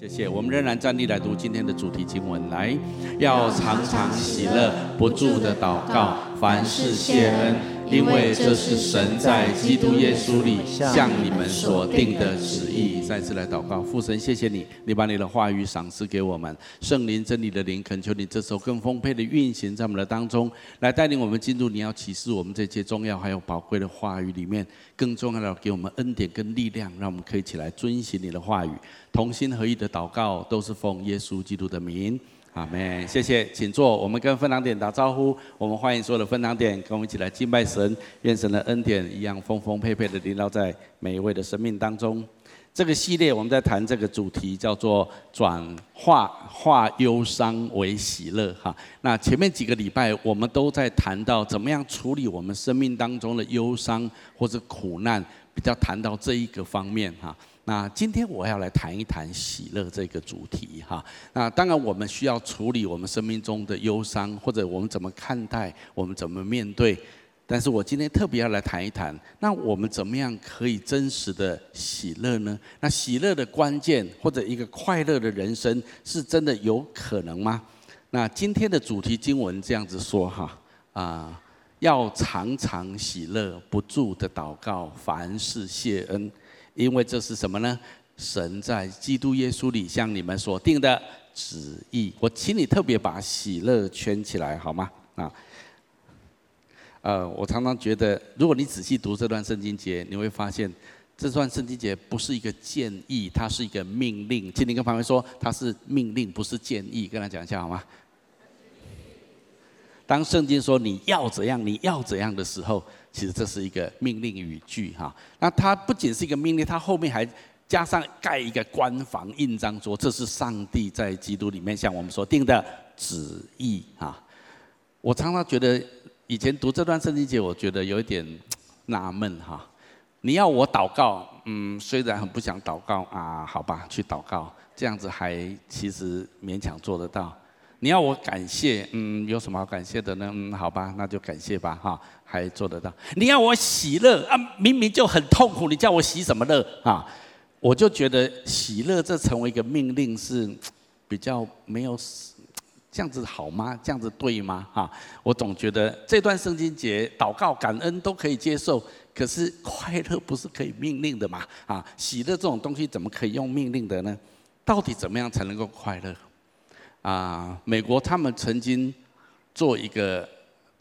谢谢，我们仍然站立来读今天的主题经文，来，要常常喜乐，不住的祷告，凡事谢恩。因为这是神在基督耶稣里向你们所定的旨意。再次来祷告，父神，谢谢你，你把你的话语赏赐给我们，圣灵真理的灵，恳求你这时候更丰沛的运行在我们的当中，来带领我们进入你要启示我们这些重要还有宝贵的话语里面。更重要的，给我们恩典跟力量，让我们可以起来遵行你的话语，同心合意的祷告，都是奉耶稣基督的名。阿门，谢谢，请坐。我们跟分堂点打招呼。我们欢迎所有的分堂点，跟我们一起来敬拜神。愿神的恩典一样丰丰沛沛的临到在每一位的生命当中。这个系列我们在谈这个主题，叫做转化化忧伤为喜乐。哈，那前面几个礼拜我们都在谈到怎么样处理我们生命当中的忧伤或者苦难，比较谈到这一个方面。哈。那今天我要来谈一谈喜乐这个主题哈。那当然我们需要处理我们生命中的忧伤，或者我们怎么看待，我们怎么面对。但是我今天特别要来谈一谈，那我们怎么样可以真实的喜乐呢？那喜乐的关键，或者一个快乐的人生，是真的有可能吗？那今天的主题经文这样子说哈啊，要常常喜乐，不住的祷告，凡事谢恩。因为这是什么呢？神在基督耶稣里向你们所定的旨意。我请你特别把喜乐圈起来，好吗？啊，呃，我常常觉得，如果你仔细读这段圣经节，你会发现这段圣经节不是一个建议，它是一个命令。请你跟旁边说，它是命令，不是建议。跟他讲一下好吗？当圣经说你要怎样，你要怎样的时候。其实这是一个命令语句哈，那它不仅是一个命令，它后面还加上盖一个官房印章，说这是上帝在基督里面向我们所定的旨意哈。我常常觉得以前读这段圣经节，我觉得有一点纳闷哈。你要我祷告，嗯，虽然很不想祷告啊，好吧，去祷告，这样子还其实勉强做得到。你要我感谢，嗯，有什么好感谢的呢？嗯，好吧，那就感谢吧，哈，还做得到。你要我喜乐啊，明明就很痛苦，你叫我喜什么乐啊？我就觉得喜乐这成为一个命令是比较没有这样子好吗？这样子对吗？哈，我总觉得这段圣经节祷告感恩都可以接受，可是快乐不是可以命令的嘛？啊，喜乐这种东西怎么可以用命令的呢？到底怎么样才能够快乐？啊，美国他们曾经做一个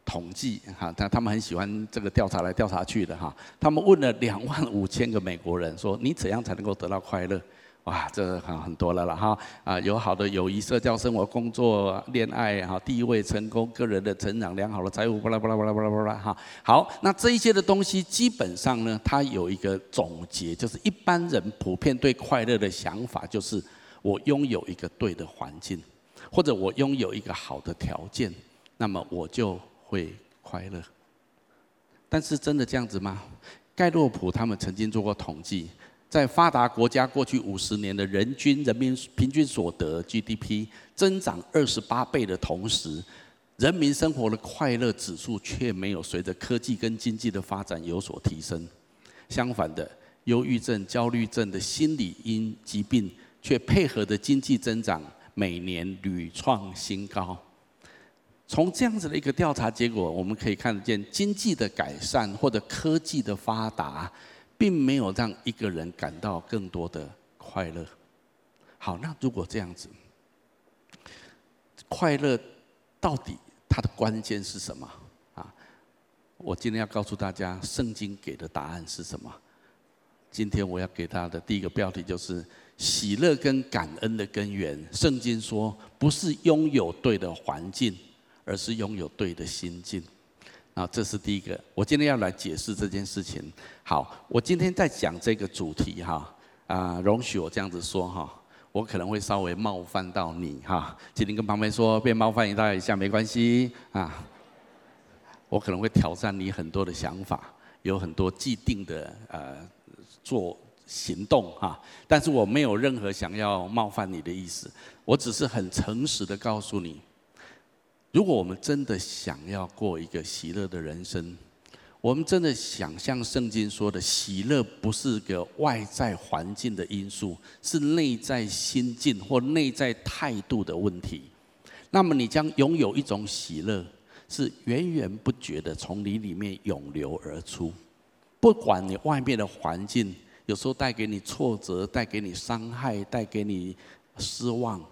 统计哈，他他们很喜欢这个调查来调查去的哈。他们问了两万五千个美国人，说你怎样才能够得到快乐？哇，这很很多了了哈。啊，有好的友谊、社交生活、工作、恋爱哈，地位、成功、个人的成长、良好的财务，巴拉巴拉巴拉巴拉巴拉哈。好，那这一些的东西基本上呢，它有一个总结，就是一般人普遍对快乐的想法，就是我拥有一个对的环境。或者我拥有一个好的条件，那么我就会快乐。但是真的这样子吗？盖洛普他们曾经做过统计，在发达国家过去五十年的人均人民平均所得 GDP 增长二十八倍的同时，人民生活的快乐指数却没有随着科技跟经济的发展有所提升。相反的，忧郁症、焦虑症的心理因疾病却配合着经济增长。每年屡创新高。从这样子的一个调查结果，我们可以看得见，经济的改善或者科技的发达，并没有让一个人感到更多的快乐。好，那如果这样子，快乐到底它的关键是什么啊？我今天要告诉大家，圣经给的答案是什么？今天我要给他的第一个标题就是。喜乐跟感恩的根源，圣经说不是拥有对的环境，而是拥有对的心境。啊，这是第一个。我今天要来解释这件事情。好，我今天在讲这个主题哈，啊，容许我这样子说哈，我可能会稍微冒犯到你哈，请你跟旁边说，被冒犯一大一下没关系啊。我可能会挑战你很多的想法，有很多既定的呃做。行动哈，但是我没有任何想要冒犯你的意思，我只是很诚实的告诉你，如果我们真的想要过一个喜乐的人生，我们真的想像圣经说的，喜乐不是个外在环境的因素，是内在心境或内在态度的问题。那么你将拥有一种喜乐，是源源不绝的从你里面涌流而出。不管你外面的环境有时候带给你挫折、带给你伤害、带给你失望，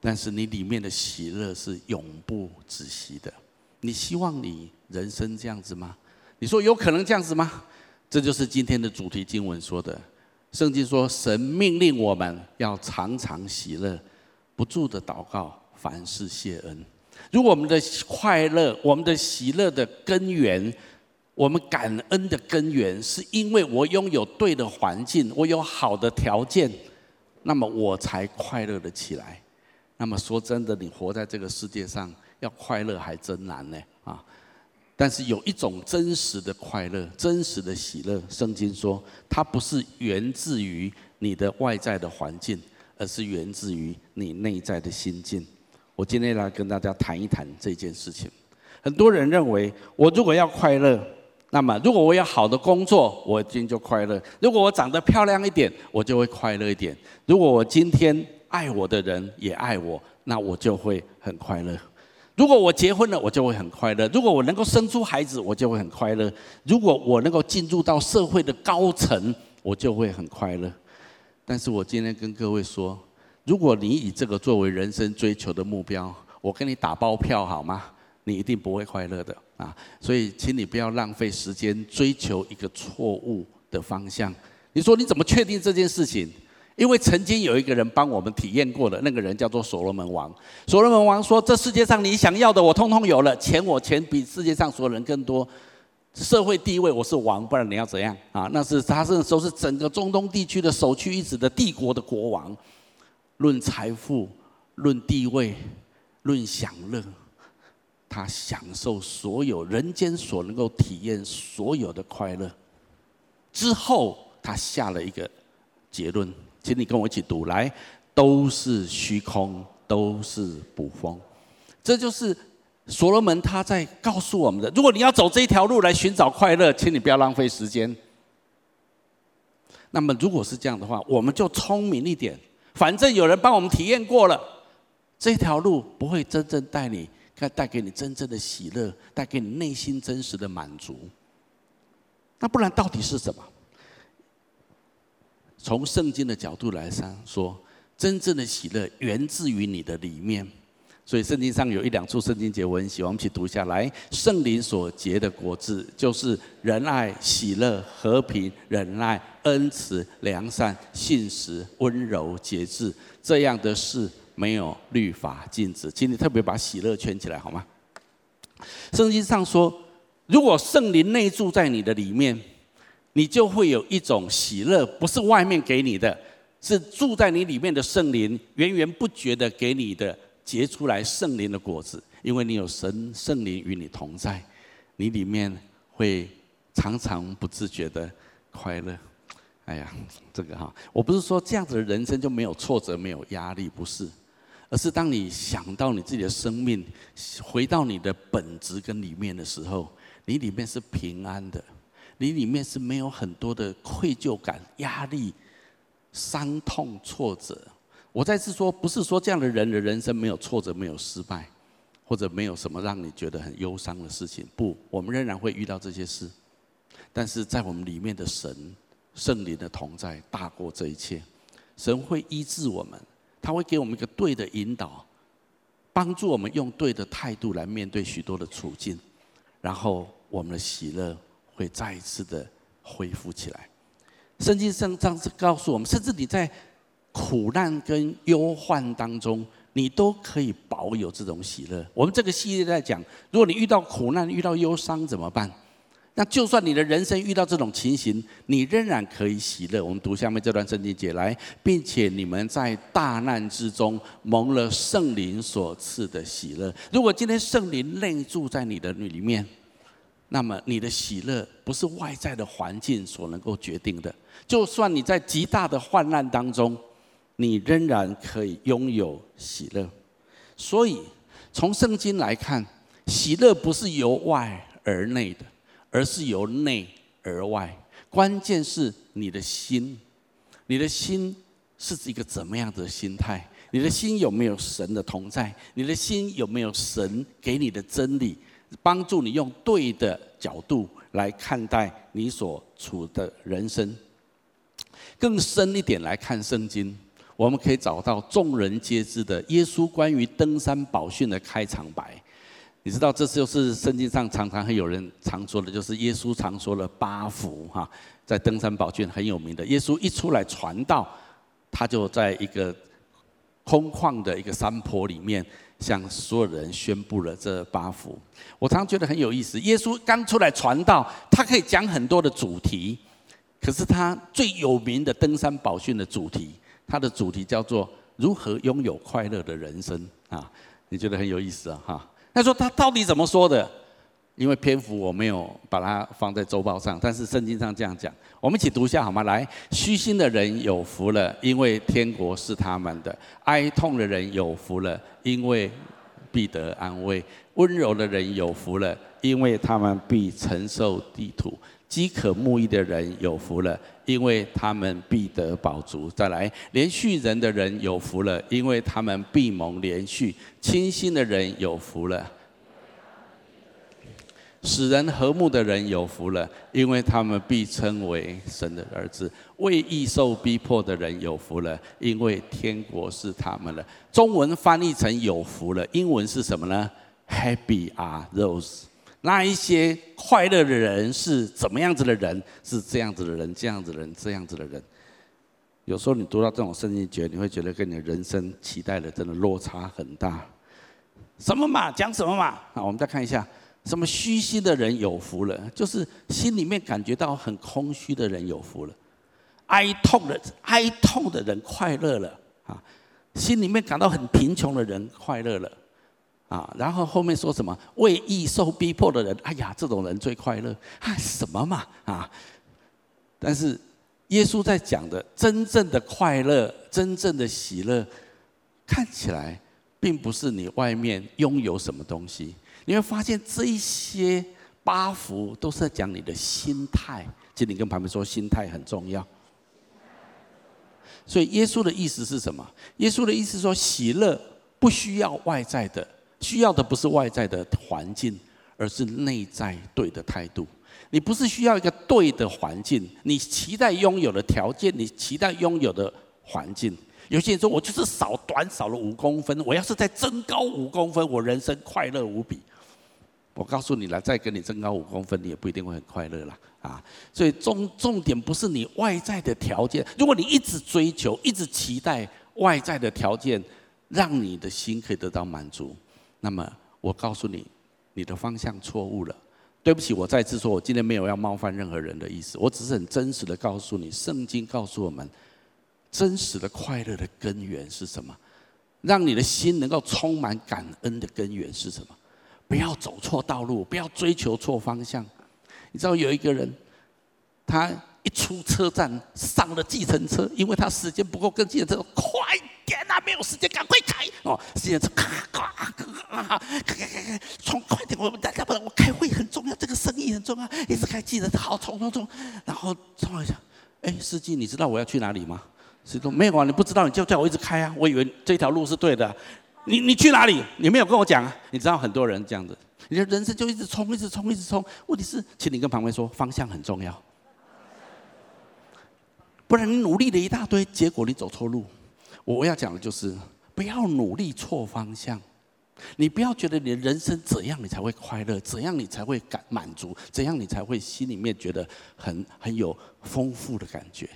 但是你里面的喜乐是永不止息的。你希望你人生这样子吗？你说有可能这样子吗？这就是今天的主题经文说的。圣经说，神命令我们要常常喜乐，不住的祷告，凡事谢恩。如果我们的快乐、我们的喜乐的根源，我们感恩的根源，是因为我拥有对的环境，我有好的条件，那么我才快乐的起来。那么说真的，你活在这个世界上，要快乐还真难呢啊！但是有一种真实的快乐，真实的喜乐，圣经说，它不是源自于你的外在的环境，而是源自于你内在的心境。我今天来跟大家谈一谈这件事情。很多人认为，我如果要快乐，那么如果我有好的工作，我今天就快乐；如果我长得漂亮一点，我就会快乐一点；如果我今天爱我的人也爱我，那我就会很快乐；如果我结婚了，我就会很快乐；如果我能够生出孩子，我就会很快乐；如果我能够进入到社会的高层，我就会很快乐。但是我今天跟各位说。如果你以这个作为人生追求的目标，我跟你打包票好吗？你一定不会快乐的啊！所以，请你不要浪费时间追求一个错误的方向。你说你怎么确定这件事情？因为曾经有一个人帮我们体验过的，那个人叫做所罗门王。所罗门王说：“这世界上你想要的，我通通有了。钱我钱比世界上所有人更多，社会地位我是王，不然你要怎样啊？那是他那时候是整个中东地区的首屈一指的帝国的国王。”论财富，论地位，论享乐，他享受所有人间所能够体验所有的快乐。之后，他下了一个结论，请你跟我一起读来：都是虚空，都是捕风。这就是所罗门他在告诉我们的。如果你要走这一条路来寻找快乐，请你不要浪费时间。那么，如果是这样的话，我们就聪明一点。反正有人帮我们体验过了，这条路不会真正带你，该带给你真正的喜乐，带给你内心真实的满足。那不然到底是什么？从圣经的角度来说，真正的喜乐源自于你的里面。所以圣经上有一两处圣经节，我很喜欢，我们一起读下来。圣灵所结的果子，就是仁爱、喜乐、和平、忍耐、恩慈、良善、信实、温柔、节制。这样的事没有律法禁止。请你特别把喜乐圈起来好吗？圣经上说，如果圣灵内住在你的里面，你就会有一种喜乐，不是外面给你的，是住在你里面的圣灵源源不绝的给你的。结出来圣灵的果子，因为你有神圣灵与你同在，你里面会常常不自觉的快乐。哎呀，这个哈，我不是说这样子的人生就没有挫折、没有压力，不是，而是当你想到你自己的生命，回到你的本质跟里面的时候，你里面是平安的，你里面是没有很多的愧疚感、压力、伤痛、挫折。我再次说，不是说这样的人的人生没有挫折、没有失败，或者没有什么让你觉得很忧伤的事情。不，我们仍然会遇到这些事，但是在我们里面的神、圣灵的同在大过这一切。神会医治我们，他会给我们一个对的引导，帮助我们用对的态度来面对许多的处境，然后我们的喜乐会再一次的恢复起来。圣经上这样子告诉我们，甚至你在。苦难跟忧患当中，你都可以保有这种喜乐。我们这个系列在讲，如果你遇到苦难、遇到忧伤怎么办？那就算你的人生遇到这种情形，你仍然可以喜乐。我们读下面这段圣经节来，并且你们在大难之中蒙了圣灵所赐的喜乐。如果今天圣灵内住在你的里面，那么你的喜乐不是外在的环境所能够决定的。就算你在极大的患难当中，你仍然可以拥有喜乐，所以从圣经来看，喜乐不是由外而内的，而是由内而外。关键是你的心，你的心是一个怎么样的心态？你的心有没有神的同在？你的心有没有神给你的真理，帮助你用对的角度来看待你所处的人生？更深一点来看圣经，我们可以找到众人皆知的耶稣关于登山宝训的开场白。你知道，这就是圣经上常常会有人常说的，就是耶稣常说的八福哈，在登山宝训很有名的。耶稣一出来传道，他就在一个空旷的一个山坡里面，向所有人宣布了这八福。我常常觉得很有意思，耶稣刚出来传道，他可以讲很多的主题，可是他最有名的登山宝训的主题，他的主题叫做如何拥有快乐的人生啊？你觉得很有意思啊？哈。他说：“他到底怎么说的？因为篇幅我没有把它放在周报上，但是圣经上这样讲，我们一起读一下好吗？来，虚心的人有福了，因为天国是他们的；哀痛的人有福了，因为必得安慰；温柔的人有福了，因为他们必承受地土。”饥渴慕义的人有福了，因为他们必得饱足。再来，连续人的人有福了，因为他们必蒙连续。清心的人有福了，使人和睦的人有福了，因为他们必称为神的儿子。为义受逼迫的人有福了，因为天国是他们的。中文翻译成有福了，英文是什么呢？Happy are those。那一些快乐的人是怎么样子的人？是这样子的人，这样子的人，这样子的人。有时候你读到这种圣经节，你会觉得跟你的人生期待的真的落差很大。什么嘛？讲什么嘛？啊，我们再看一下，什么虚心的人有福了，就是心里面感觉到很空虚的人有福了。哀痛的哀痛的人快乐了啊，心里面感到很贫穷的人快乐了。啊，然后后面说什么？为义受逼迫的人，哎呀，这种人最快乐。啊，什么嘛？啊！但是耶稣在讲的真正的快乐、真正的喜乐，看起来并不是你外面拥有什么东西。你会发现这一些八福都是在讲你的心态。请你跟旁边说，心态很重要。所以耶稣的意思是什么？耶稣的意思说，喜乐不需要外在的。需要的不是外在的环境，而是内在对的态度。你不是需要一个对的环境，你期待拥有的条件，你期待拥有的环境。有些人说，我就是少短少了五公分，我要是再增高五公分，我人生快乐无比。我告诉你了，再跟你增高五公分，你也不一定会很快乐了啊。所以重重点不是你外在的条件，如果你一直追求，一直期待外在的条件，让你的心可以得到满足。那么我告诉你，你的方向错误了。对不起，我再次说，我今天没有要冒犯任何人的意思，我只是很真实的告诉你，圣经告诉我们，真实的快乐的根源是什么？让你的心能够充满感恩的根源是什么？不要走错道路，不要追求错方向。你知道有一个人，他一出车站上了计程车，因为他时间不够跟计程车快。天哪，没有时间，赶快开哦！现在是咔咔咔咔咔咔，冲快点！我大家不然我开会很重要，这个生意很重要，一直开记得好冲冲冲，然后冲一下，哎，司机，你知道我要去哪里吗？司机说没有啊，你不知道，你就叫我一直开啊，我以为这条路是对的。你你去哪里？你没有跟我讲啊？你知道很多人这样子，你的人生就一直冲，一直冲，一直冲。问题是，请你跟旁边说，方向很重要，不然你努力了一大堆，结果你走错路。我要讲的就是，不要努力错方向。你不要觉得你的人生怎样你才会快乐，怎样你才会感满足，怎样你才会心里面觉得很很有丰富的感觉。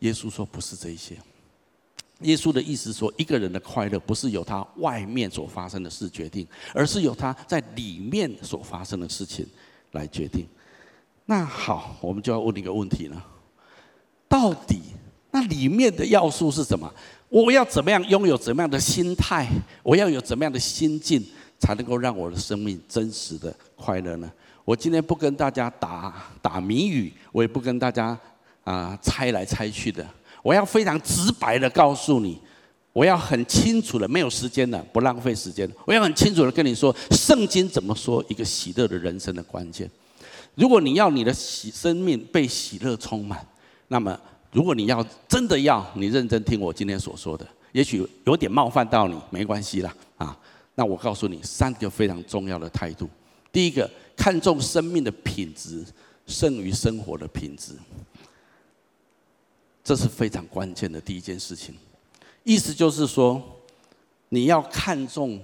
耶稣说不是这些。耶稣的意思说，一个人的快乐不是由他外面所发生的事决定，而是由他在里面所发生的事情来决定。那好，我们就要问一个问题了：到底那里面的要素是什么？我要怎么样拥有怎么样的心态？我要有怎么样的心境，才能够让我的生命真实的快乐呢？我今天不跟大家打打谜语，我也不跟大家啊、猜来猜去的。我要非常直白的告诉你，我要很清楚的，没有时间了，不浪费时间。我要很清楚的跟你说，圣经怎么说一个喜乐的人生的关键？如果你要你的喜生命被喜乐充满，那么如果你要真的要，你认真听我今天所说的，也许有点冒犯到你，没关系啦啊。那我告诉你三个非常重要的态度：第一个，看重生命的品质胜于生活的品质，这是非常关键的第一件事情。意思就是说，你要看重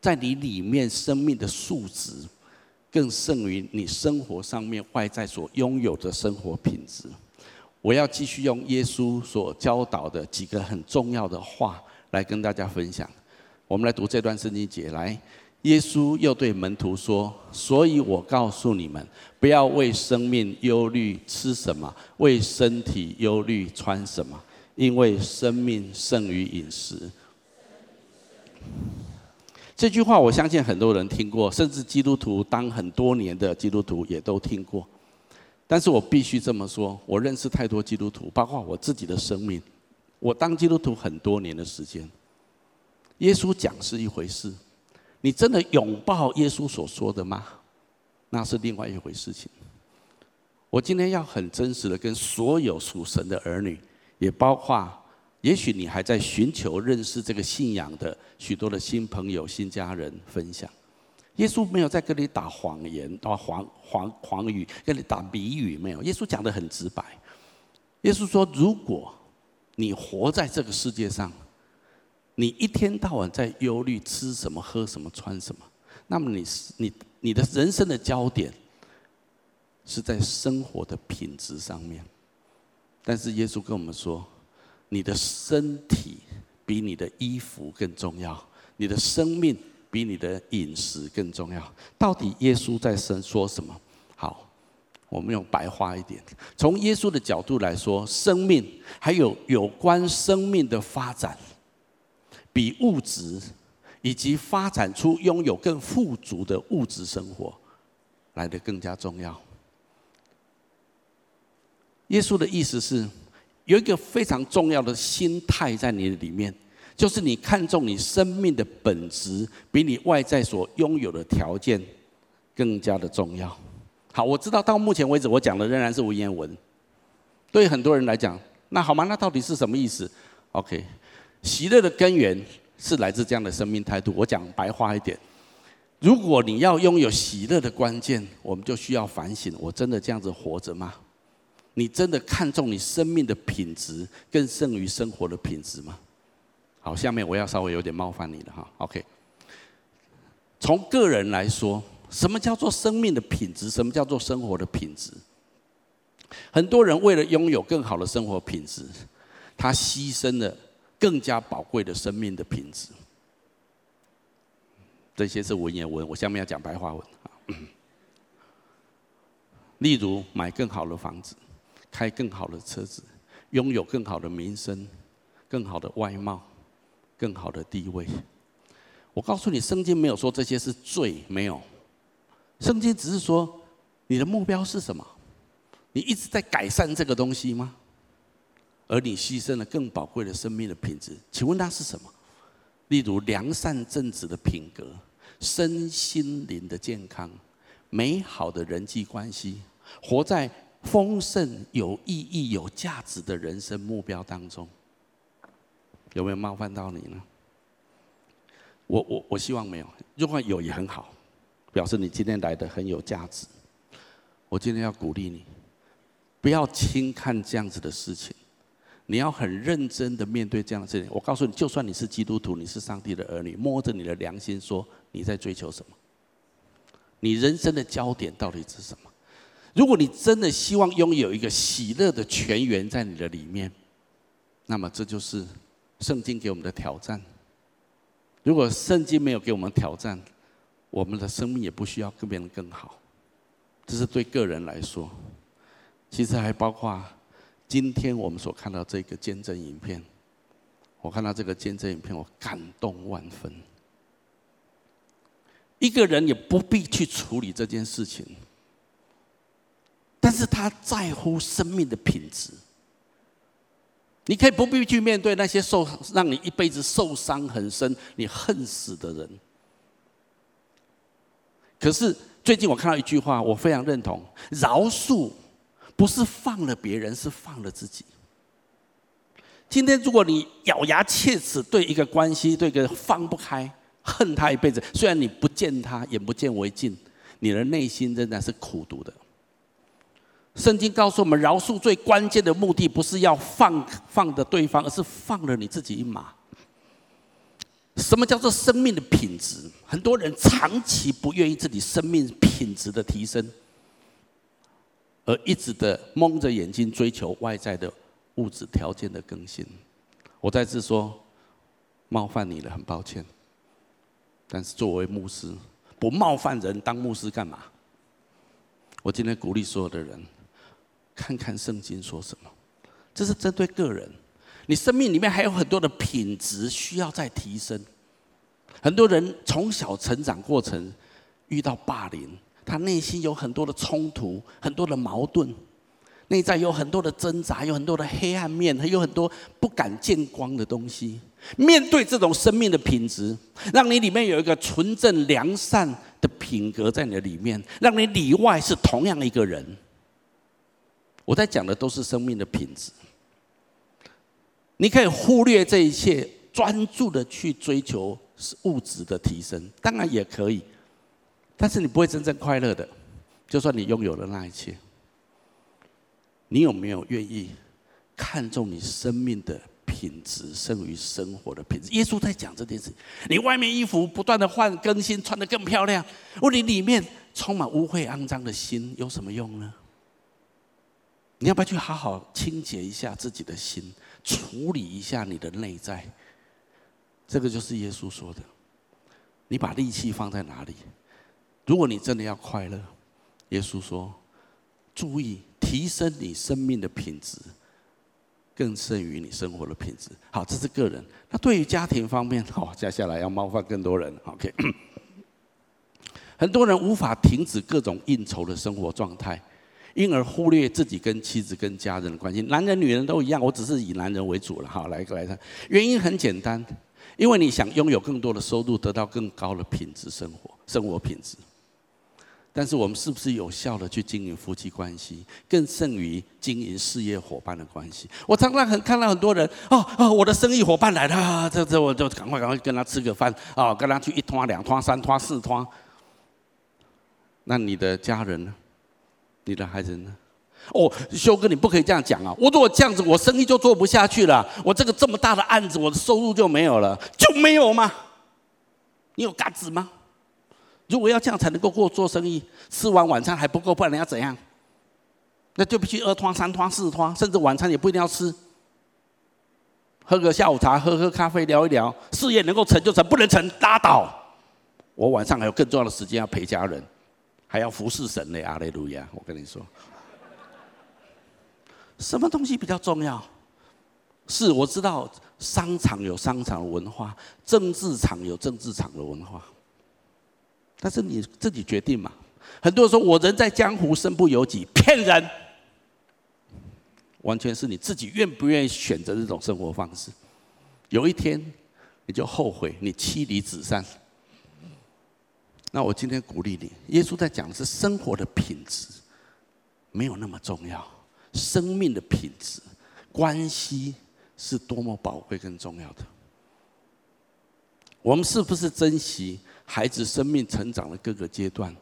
在你里面生命的素质，更胜于你生活上面外在所拥有的生活品质。我要继续用耶稣所教导的几个很重要的话来跟大家分享。我们来读这段圣经节，来，耶稣又对门徒说：“所以我告诉你们，不要为生命忧虑吃什么，为身体忧虑穿什么，因为生命胜于饮食。”这句话我相信很多人听过，甚至基督徒当很多年的基督徒也都听过。但是我必须这么说，我认识太多基督徒，包括我自己的生命，我当基督徒很多年的时间。耶稣讲是一回事，你真的拥抱耶稣所说的吗？那是另外一回事情。我今天要很真实的跟所有属神的儿女，也包括也许你还在寻求认识这个信仰的许多的新朋友、新家人分享。耶稣没有在跟你打谎言、打谎谎谎语，跟你打谜语，没有。耶稣讲的很直白。耶稣说：“如果你活在这个世界上，”你一天到晚在忧虑吃什么、喝什么、穿什么，那么你你你的人生的焦点是在生活的品质上面。但是耶稣跟我们说，你的身体比你的衣服更重要，你的生命比你的饮食更重要。到底耶稣在说说什么？好，我们用白话一点，从耶稣的角度来说，生命还有有关生命的发展。比物质以及发展出拥有更富足的物质生活来得更加重要。耶稣的意思是，有一个非常重要的心态在你里面，就是你看重你生命的本质，比你外在所拥有的条件更加的重要。好，我知道到目前为止我讲的仍然是文言文，对很多人来讲，那好吗？那到底是什么意思？OK。喜乐的根源是来自这样的生命态度。我讲白话一点，如果你要拥有喜乐的关键，我们就需要反省：我真的这样子活着吗？你真的看重你生命的品质，更胜于生活的品质吗？好，下面我要稍微有点冒犯你了哈。OK，从个人来说，什么叫做生命的品质？什么叫做生活的品质？很多人为了拥有更好的生活品质，他牺牲了。更加宝贵的生命的品质，这些是文言文。我下面要讲白话文。例如买更好的房子，开更好的车子，拥有更好的名声、更好的外貌、更好的地位。我告诉你，圣经没有说这些是罪，没有。圣经只是说，你的目标是什么？你一直在改善这个东西吗？而你牺牲了更宝贵的生命的品质，请问那是什么？例如良善正直的品格、身心灵的健康、美好的人际关系，活在丰盛、有意义、有价值的人生目标当中，有没有冒犯到你呢？我我我希望没有，如果有也很好，表示你今天来的很有价值。我今天要鼓励你，不要轻看这样子的事情。你要很认真的面对这样的事情。我告诉你，就算你是基督徒，你是上帝的儿女，摸着你的良心说，你在追求什么？你人生的焦点到底是什么？如果你真的希望拥有一个喜乐的泉源在你的里面，那么这就是圣经给我们的挑战。如果圣经没有给我们挑战，我们的生命也不需要更变得更好。这是对个人来说，其实还包括。今天我们所看到这个见证影片，我看到这个见证影片，我感动万分。一个人也不必去处理这件事情，但是他在乎生命的品质。你可以不必去面对那些受让你一辈子受伤很深、你恨死的人。可是最近我看到一句话，我非常认同：饶恕不是放了别人，是放了自己。今天如果你咬牙切齿对一个关系，对一个放不开，恨他一辈子，虽然你不见他，眼不见为净，你的内心仍然是苦毒的。圣经告诉我们，饶恕最关键的目的不是要放放的对方，而是放了你自己一马。什么叫做生命的品质？很多人长期不愿意自己生命品质的提升，而一直的蒙着眼睛追求外在的物质条件的更新。我再次说冒犯你了，很抱歉。但是作为牧师，不冒犯人，当牧师干嘛？我今天鼓励所有的人，看看圣经说什么。这是针对个人。你生命里面还有很多的品质需要再提升。很多人从小成长过程遇到霸凌，他内心有很多的冲突，很多的矛盾，内在有很多的挣扎，有很多的黑暗面，还有很多不敢见光的东西。面对这种生命的品质，让你里面有一个纯正良善的品格在你的里面，让你里外是同样一个人。我在讲的都是生命的品质。你可以忽略这一切，专注的去追求物质的提升，当然也可以，但是你不会真正快乐的。就算你拥有了那一切，你有没有愿意看重你生命的品质胜于生活的品质？耶稣在讲这件事。你外面衣服不断的换更新，穿得更漂亮，问你里面充满污秽肮脏的心有什么用呢？你要不要去好好清洁一下自己的心？处理一下你的内在，这个就是耶稣说的。你把力气放在哪里？如果你真的要快乐，耶稣说：注意提升你生命的品质，更胜于你生活的品质。好，这是个人。那对于家庭方面，好，接下来要冒犯更多人。OK，很多人无法停止各种应酬的生活状态。因而忽略自己跟妻子、跟家人的关系，男人、女人都一样。我只是以男人为主了，好，来一个来看。原因很简单，因为你想拥有更多的收入，得到更高的品质生活、生活品质。但是我们是不是有效的去经营夫妻关系，更胜于经营事业伙伴的关系？我常常很看到很多人，哦哦，我的生意伙伴来了，这这我就赶快赶快跟他吃个饭，啊，跟他去一拖、两拖、三拖、四拖。那你的家人呢？你的孩子呢？哦，修哥，你不可以这样讲啊！我如果这样子，我生意就做不下去了。我这个这么大的案子，我的收入就没有了，就没有吗？你有嘎子吗？如果要这样才能够过做生意，吃完晚餐还不够，不然你要怎样？那就必须二摊、三摊、四摊，甚至晚餐也不一定要吃，喝个下午茶，喝喝咖啡，聊一聊。事业能够成就成，不能成拉倒。我晚上还有更重要的时间要陪家人。还要服侍神的阿雷路亚！我跟你说，什么东西比较重要？是我知道商场有商场的文化，政治场有政治场的文化，但是你自己决定嘛。很多人说我人在江湖，身不由己，骗人，完全是你自己愿不愿意选择这种生活方式。有一天你就后悔，你妻离子散。那我今天鼓励你，耶稣在讲的是生活的品质，没有那么重要。生命的品质，关系是多么宝贵跟重要的。我们是不是珍惜孩子生命成长的各个阶段，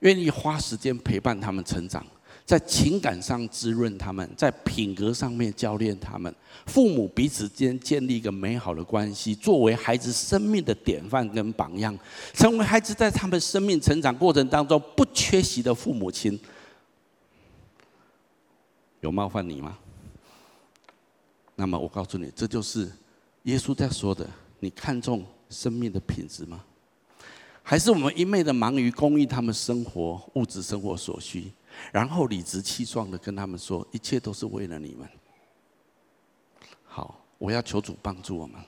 愿意花时间陪伴他们成长？在情感上滋润他们，在品格上面教练他们，父母彼此间建立一个美好的关系，作为孩子生命的典范跟榜样，成为孩子在他们生命成长过程当中不缺席的父母亲。有冒犯你吗？那么我告诉你，这就是耶稣在说的。你看重生命的品质吗？还是我们一昧的忙于供应他们生活物质生活所需？然后理直气壮的跟他们说，一切都是为了你们。好，我要求主帮助我们。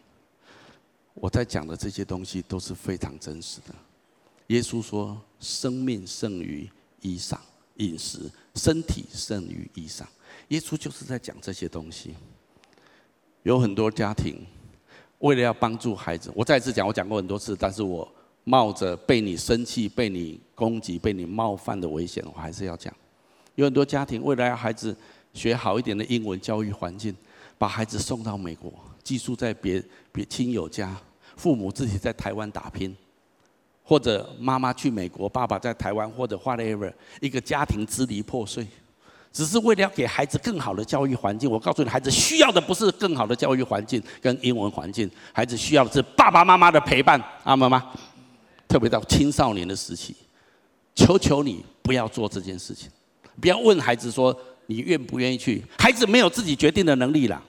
我在讲的这些东西都是非常真实的。耶稣说，生命胜于衣裳，饮食；身体胜于衣裳。耶稣就是在讲这些东西。有很多家庭为了要帮助孩子，我再次讲，我讲过很多次，但是我冒着被你生气、被你攻击、被你冒犯的危险，我还是要讲。有很多家庭为了要孩子学好一点的英文教育环境，把孩子送到美国，寄宿在别别亲友家，父母自己在台湾打拼，或者妈妈去美国，爸爸在台湾，或者 whatever，一个家庭支离破碎。只是为了要给孩子更好的教育环境，我告诉你，孩子需要的不是更好的教育环境跟英文环境，孩子需要的是爸爸妈妈的陪伴，阿妈妈。特别到青少年的时期，求求你不要做这件事情，不要问孩子说你愿不愿意去，孩子没有自己决定的能力啦。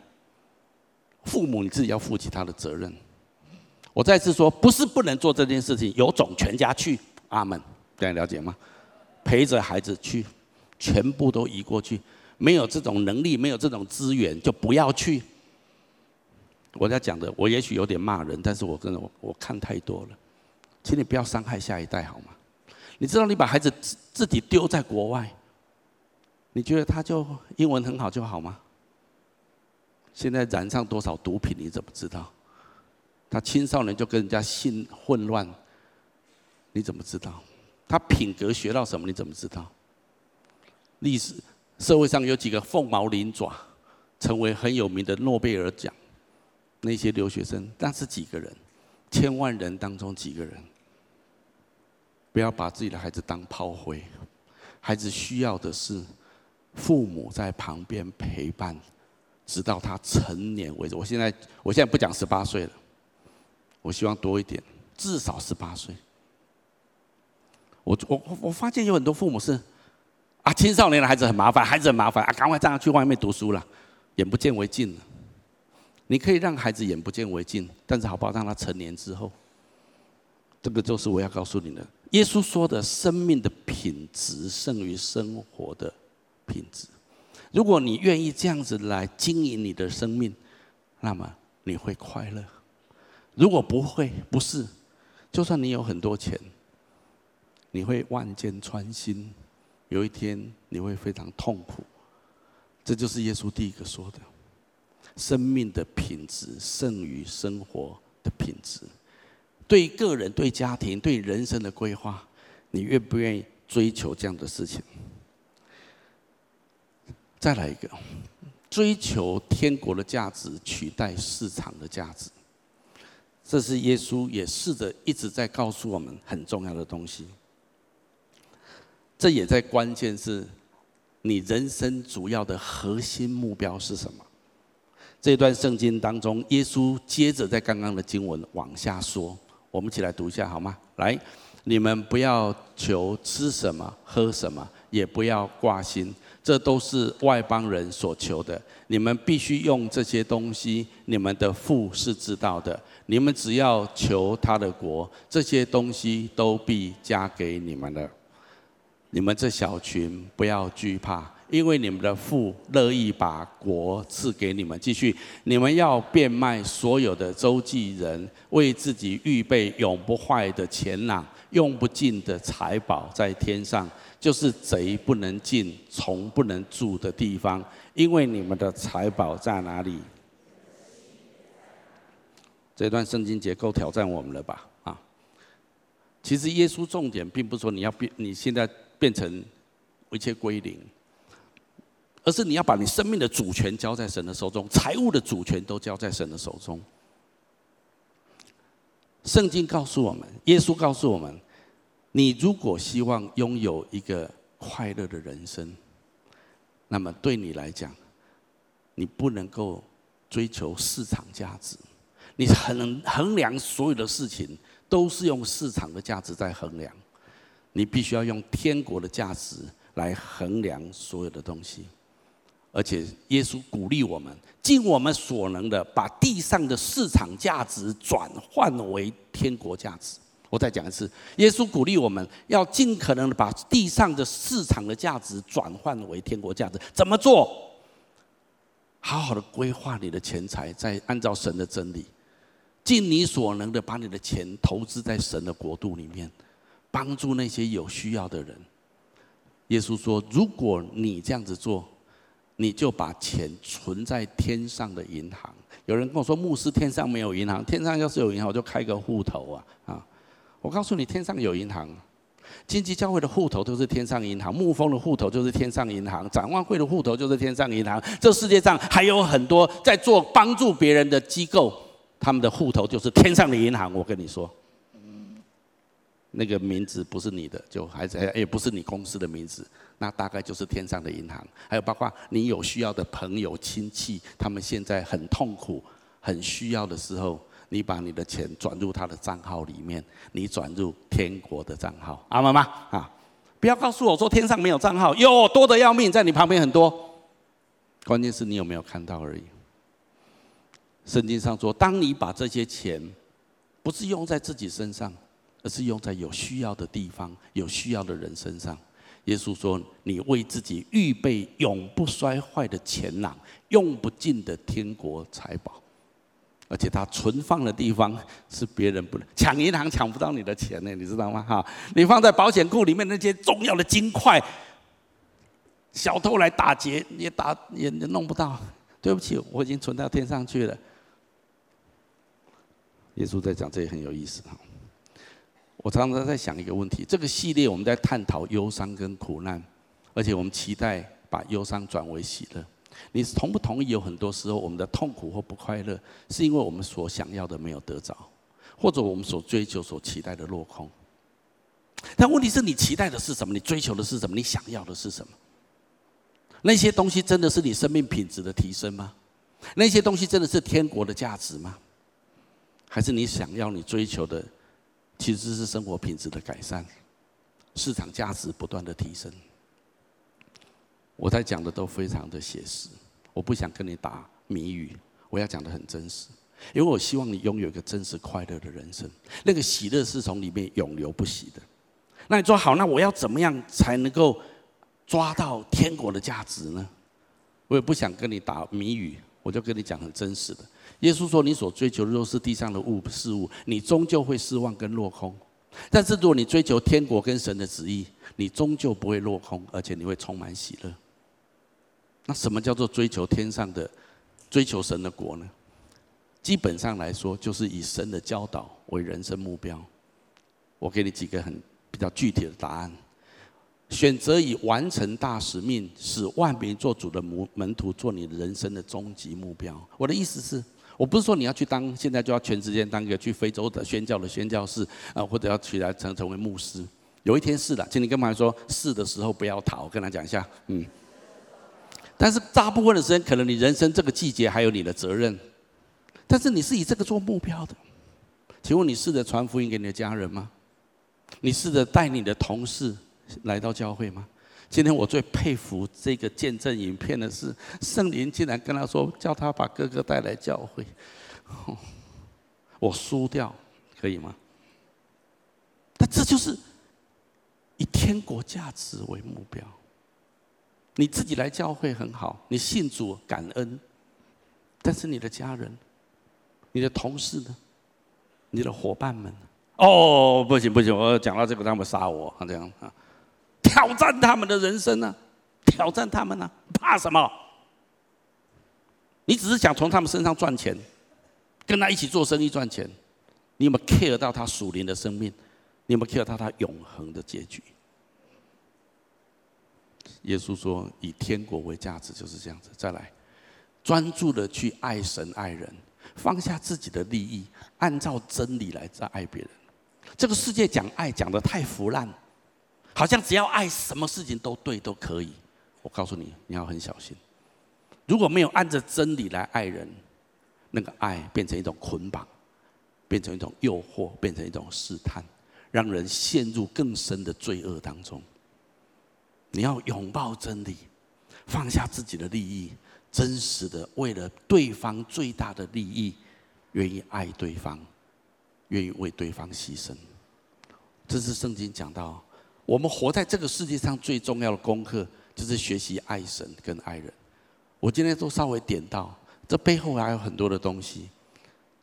父母你自己要负起他的责任。我再次说，不是不能做这件事情，有种全家去，阿门，大家了解吗？陪着孩子去。全部都移过去，没有这种能力，没有这种资源，就不要去。我在讲的，我也许有点骂人，但是我跟我我看太多了，请你不要伤害下一代好吗？你知道，你把孩子自自己丢在国外，你觉得他就英文很好就好吗？现在染上多少毒品，你怎么知道？他青少年就跟人家性混乱，你怎么知道？他品格学到什么，你怎么知道？历史社会上有几个凤毛麟爪，成为很有名的诺贝尔奖，那些留学生，那是几个人，千万人当中几个人，不要把自己的孩子当炮灰，孩子需要的是父母在旁边陪伴，直到他成年为止。我现在我现在不讲十八岁了，我希望多一点，至少十八岁。我我我发现有很多父母是。啊，青少年的孩子很麻烦，孩子很麻烦啊，赶快让他去外面读书了，眼不见为净。你可以让孩子眼不见为净，但是好不好让他成年之后，这个就是我要告诉你的。耶稣说的生命的品质胜于生活的品质。如果你愿意这样子来经营你的生命，那么你会快乐。如果不会，不是，就算你有很多钱，你会万箭穿心。有一天你会非常痛苦，这就是耶稣第一个说的：生命的品质胜于生活的品质。对个人、对家庭、对人生的规划，你愿不愿意追求这样的事情？再来一个，追求天国的价值取代市场的价值，这是耶稣也试着一直在告诉我们很重要的东西。这也在关键是，你人生主要的核心目标是什么？这段圣经当中，耶稣接着在刚刚的经文往下说，我们一起来读一下好吗？来，你们不要求吃什么、喝什么，也不要挂心，这都是外邦人所求的。你们必须用这些东西，你们的父是知道的。你们只要求他的国，这些东西都必加给你们的。你们这小群不要惧怕，因为你们的父乐意把国赐给你们。继续，你们要变卖所有的周济人，为自己预备永不坏的钱囊，用不尽的财宝在天上，就是贼不能进、虫不能住的地方。因为你们的财宝在哪里？这段圣经结构挑战我们了吧？啊，其实耶稣重点并不是说你要变，你现在。变成一切归零，而是你要把你生命的主权交在神的手中，财务的主权都交在神的手中。圣经告诉我们，耶稣告诉我们，你如果希望拥有一个快乐的人生，那么对你来讲，你不能够追求市场价值，你衡衡量所有的事情都是用市场的价值在衡量。你必须要用天国的价值来衡量所有的东西，而且耶稣鼓励我们尽我们所能的把地上的市场价值转换为天国价值。我再讲一次，耶稣鼓励我们要尽可能的把地上的市场的价值转换为天国价值。怎么做？好好的规划你的钱财，再按照神的真理，尽你所能的把你的钱投资在神的国度里面。帮助那些有需要的人。耶稣说：“如果你这样子做，你就把钱存在天上的银行。”有人跟我说：“牧师，天上没有银行，天上要是有银行，我就开个户头啊！”啊，我告诉你，天上有银行。金鸡教会的户头都是天上银行，牧风的户头就是天上银行，展望会的户头就是天上银行。这世界上还有很多在做帮助别人的机构，他们的户头就是天上的银行。我跟你说，那个名字不是你的，就还是也不是你公司的名字，那大概就是天上的银行。还有包括你有需要的朋友亲戚，他们现在很痛苦、很需要的时候。你把你的钱转入他的账号里面，你转入天国的账号，阿妈妈？啊，不要告诉我说天上没有账号，哟，多的要命，在你旁边很多。关键是你有没有看到而已。圣经上说，当你把这些钱不是用在自己身上，而是用在有需要的地方、有需要的人身上。耶稣说，你为自己预备永不衰坏的钱囊，用不尽的天国财宝。而且他存放的地方是别人不能抢，银行抢不到你的钱呢，你知道吗？哈，你放在保险库里面那些重要的金块，小偷来打劫也打也弄不到。对不起，我已经存到天上去了。耶稣在讲这也很有意思哈。我常常在想一个问题：这个系列我们在探讨忧伤跟苦难，而且我们期待把忧伤转为喜乐。你同不同意？有很多时候，我们的痛苦或不快乐，是因为我们所想要的没有得着，或者我们所追求、所期待的落空。但问题是你期待的是什么？你追求的是什么？你想要的是什么？那些东西真的是你生命品质的提升吗？那些东西真的是天国的价值吗？还是你想要、你追求的，其实是生活品质的改善，市场价值不断的提升？我在讲的都非常的写实，我不想跟你打谜语，我要讲的很真实，因为我希望你拥有一个真实快乐的人生，那个喜乐是从里面永流不息的。那你说好，那我要怎么样才能够抓到天国的价值呢？我也不想跟你打谜语，我就跟你讲很真实的。耶稣说：“你所追求的若是地上的物事物，你终究会失望跟落空；但是如果你追求天国跟神的旨意，你终究不会落空，而且你会充满喜乐。”那什么叫做追求天上的、追求神的国呢？基本上来说，就是以神的教导为人生目标。我给你几个很比较具体的答案：选择以完成大使命、使万民做主的门门徒做你人生的终极目标。我的意思是，我不是说你要去当现在就要全时间当一个去非洲的宣教的宣教士啊，或者要起来成成为牧师。有一天是的，请你跟妈妈说，是的时候不要逃。跟他讲一下，嗯。但是大部分的时间，可能你人生这个季节还有你的责任，但是你是以这个做目标的。请问你试着传福音给你的家人吗？你试着带你的同事来到教会吗？今天我最佩服这个见证影片的是，圣灵竟然跟他说，叫他把哥哥带来教会。我输掉，可以吗？那这就是以天国价值为目标。你自己来教会很好，你信主感恩，但是你的家人、你的同事呢？你的伙伴们？哦，不行不行，我讲到这个，他们杀我，这样啊，挑战他们的人生呢？挑战他们呢？怕什么？你只是想从他们身上赚钱，跟他一起做生意赚钱，你有没有 care 到他属灵的生命？你有没有 care 到他永恒的结局？耶稣说：“以天国为价值，就是这样子。再来，专注的去爱神爱人，放下自己的利益，按照真理来再爱别人。这个世界讲爱讲的太腐烂，好像只要爱，什么事情都对都可以。我告诉你，你要很小心。如果没有按着真理来爱人，那个爱变成一种捆绑，变成一种诱惑，变成一种试探，让人陷入更深的罪恶当中。”你要拥抱真理，放下自己的利益，真实的为了对方最大的利益，愿意爱对方，愿意为对方牺牲。这是圣经讲到，我们活在这个世界上最重要的功课，就是学习爱神跟爱人。我今天都稍微点到，这背后还有很多的东西。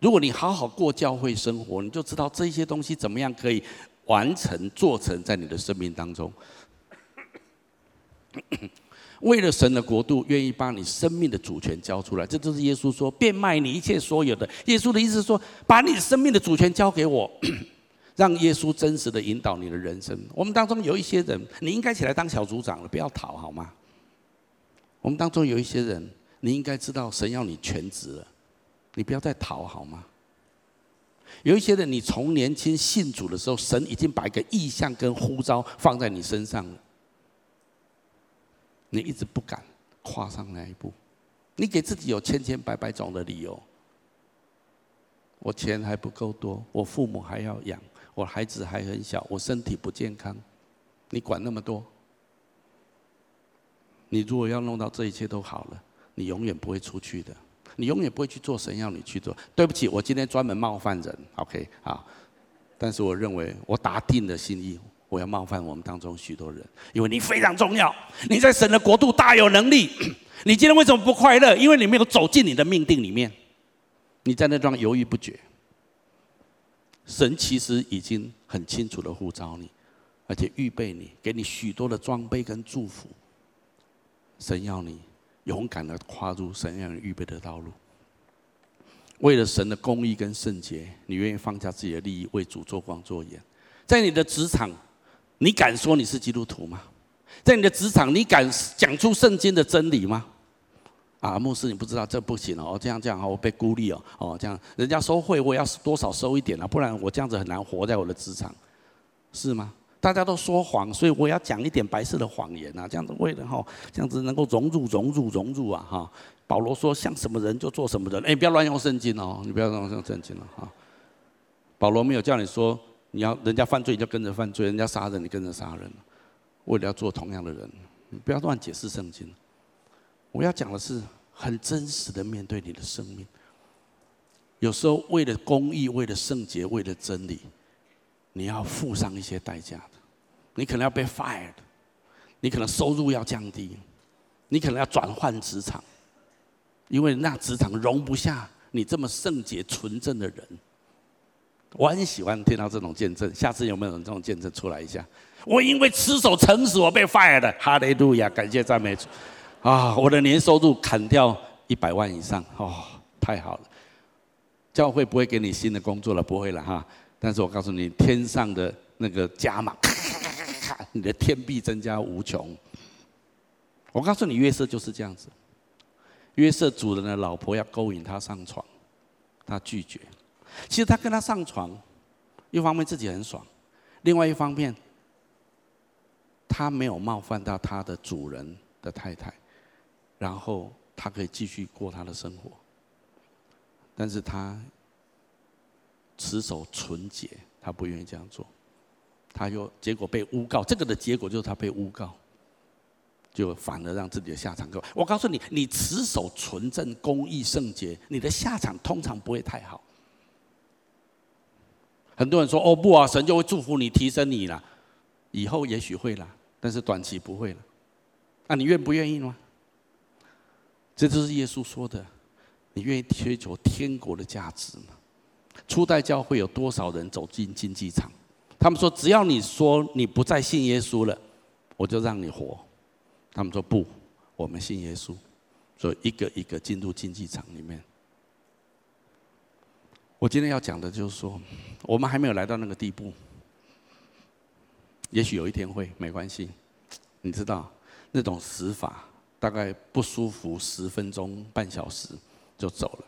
如果你好好过教会生活，你就知道这些东西怎么样可以完成做成在你的生命当中。为了神的国度，愿意把你生命的主权交出来，这就是耶稣说变卖你一切所有的。耶稣的意思是说，把你生命的主权交给我，让耶稣真实的引导你的人生。我们当中有一些人，你应该起来当小组长了，不要逃好吗？我们当中有一些人，你应该知道神要你全职了，你不要再逃好吗？有一些人，你从年轻信主的时候，神已经把一个意向跟呼召放在你身上了，你一直不敢跨上那一步，你给自己有千千百百种的理由。我钱还不够多，我父母还要养，我孩子还很小，我身体不健康，你管那么多？你如果要弄到这一切都好了，你永远不会出去的。你永远不会去做神要你去做。对不起，我今天专门冒犯人，OK 啊？但是我认为我打定了心意，我要冒犯我们当中许多人，因为你非常重要，你在神的国度大有能力。你今天为什么不快乐？因为你没有走进你的命定里面，你在那地方犹豫不决。神其实已经很清楚的呼召你，而且预备你，给你许多的装备跟祝福。神要你。勇敢的跨入神让你预备的道路，为了神的公义跟圣洁，你愿意放下自己的利益，为主做光做盐。在你的职场，你敢说你是基督徒吗？在你的职场，你敢讲出圣经的真理吗？啊，牧师，你不知道这不行哦，这样这样我被孤立哦，哦，这样人家收贿，我要多少收一点啊，不然我这样子很难活在我的职场，是吗？大家都说谎，所以我要讲一点白色的谎言啊！这样子为了哈，这样子能够融入、融入、融入啊！哈，保罗说像什么人就做什么人，哎，不要乱用圣经哦，你不要乱用圣经了哈。保罗没有叫你说，你要人家犯罪你就跟着犯罪，人家杀人你跟着杀人，为了要做同样的人，你不要乱解释圣经。我要讲的是很真实的面对你的生命，有时候为了公义、为了圣洁、为了真理。你要付上一些代价的，你可能要被 fired，你可能收入要降低，你可能要转换职场，因为那职场容不下你这么圣洁纯正的人。我很喜欢听到这种见证，下次有没有人这种见证出来一下？我因为持守诚实，我被 fired，哈利路亚，感谢赞美主。啊，我的年收入砍掉一百万以上，哦，太好了。教会不会给你新的工作了，不会了哈。但是我告诉你，天上的那个加码，你的天币增加无穷。我告诉你，约瑟就是这样子。约瑟主人的老婆要勾引他上床，他拒绝。其实他跟他上床，一方面自己很爽，另外一方面，他没有冒犯到他的主人的太太，然后他可以继续过他的生活。但是他。持守纯洁，他不愿意这样做，他又结果被诬告，这个的结果就是他被诬告，就反而让自己的下场更。我告诉你，你持守纯正、公义、圣洁，你的下场通常不会太好。很多人说：“哦不啊，神就会祝福你、提升你了，以后也许会了，但是短期不会了。”那你愿不愿意呢？这就是耶稣说的，你愿意追求天国的价值吗？初代教会有多少人走进竞技场？他们说：“只要你说你不再信耶稣了，我就让你活。”他们说：“不，我们信耶稣。”所以一个一个进入竞技场里面。我今天要讲的就是说，我们还没有来到那个地步。也许有一天会，没关系。你知道那种死法，大概不舒服十分钟、半小时就走了。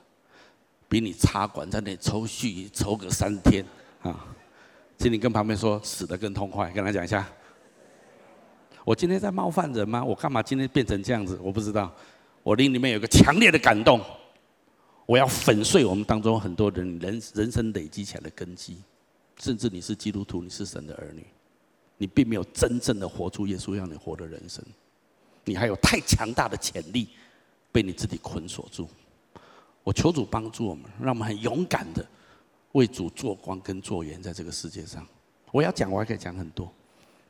比你插管在那抽蓄抽个三天啊！请你跟旁边说死得更痛快，跟他讲一下。我今天在冒犯人吗？我干嘛今天变成这样子？我不知道。我灵里面有个强烈的感动，我要粉碎我们当中很多人人人生累积起来的根基，甚至你是基督徒，你是神的儿女，你并没有真正的活出耶稣让你活的人生，你还有太强大的潜力被你自己捆锁住。我求主帮助我们，让我们很勇敢的为主做光跟做盐，在这个世界上。我要讲，我还可以讲很多，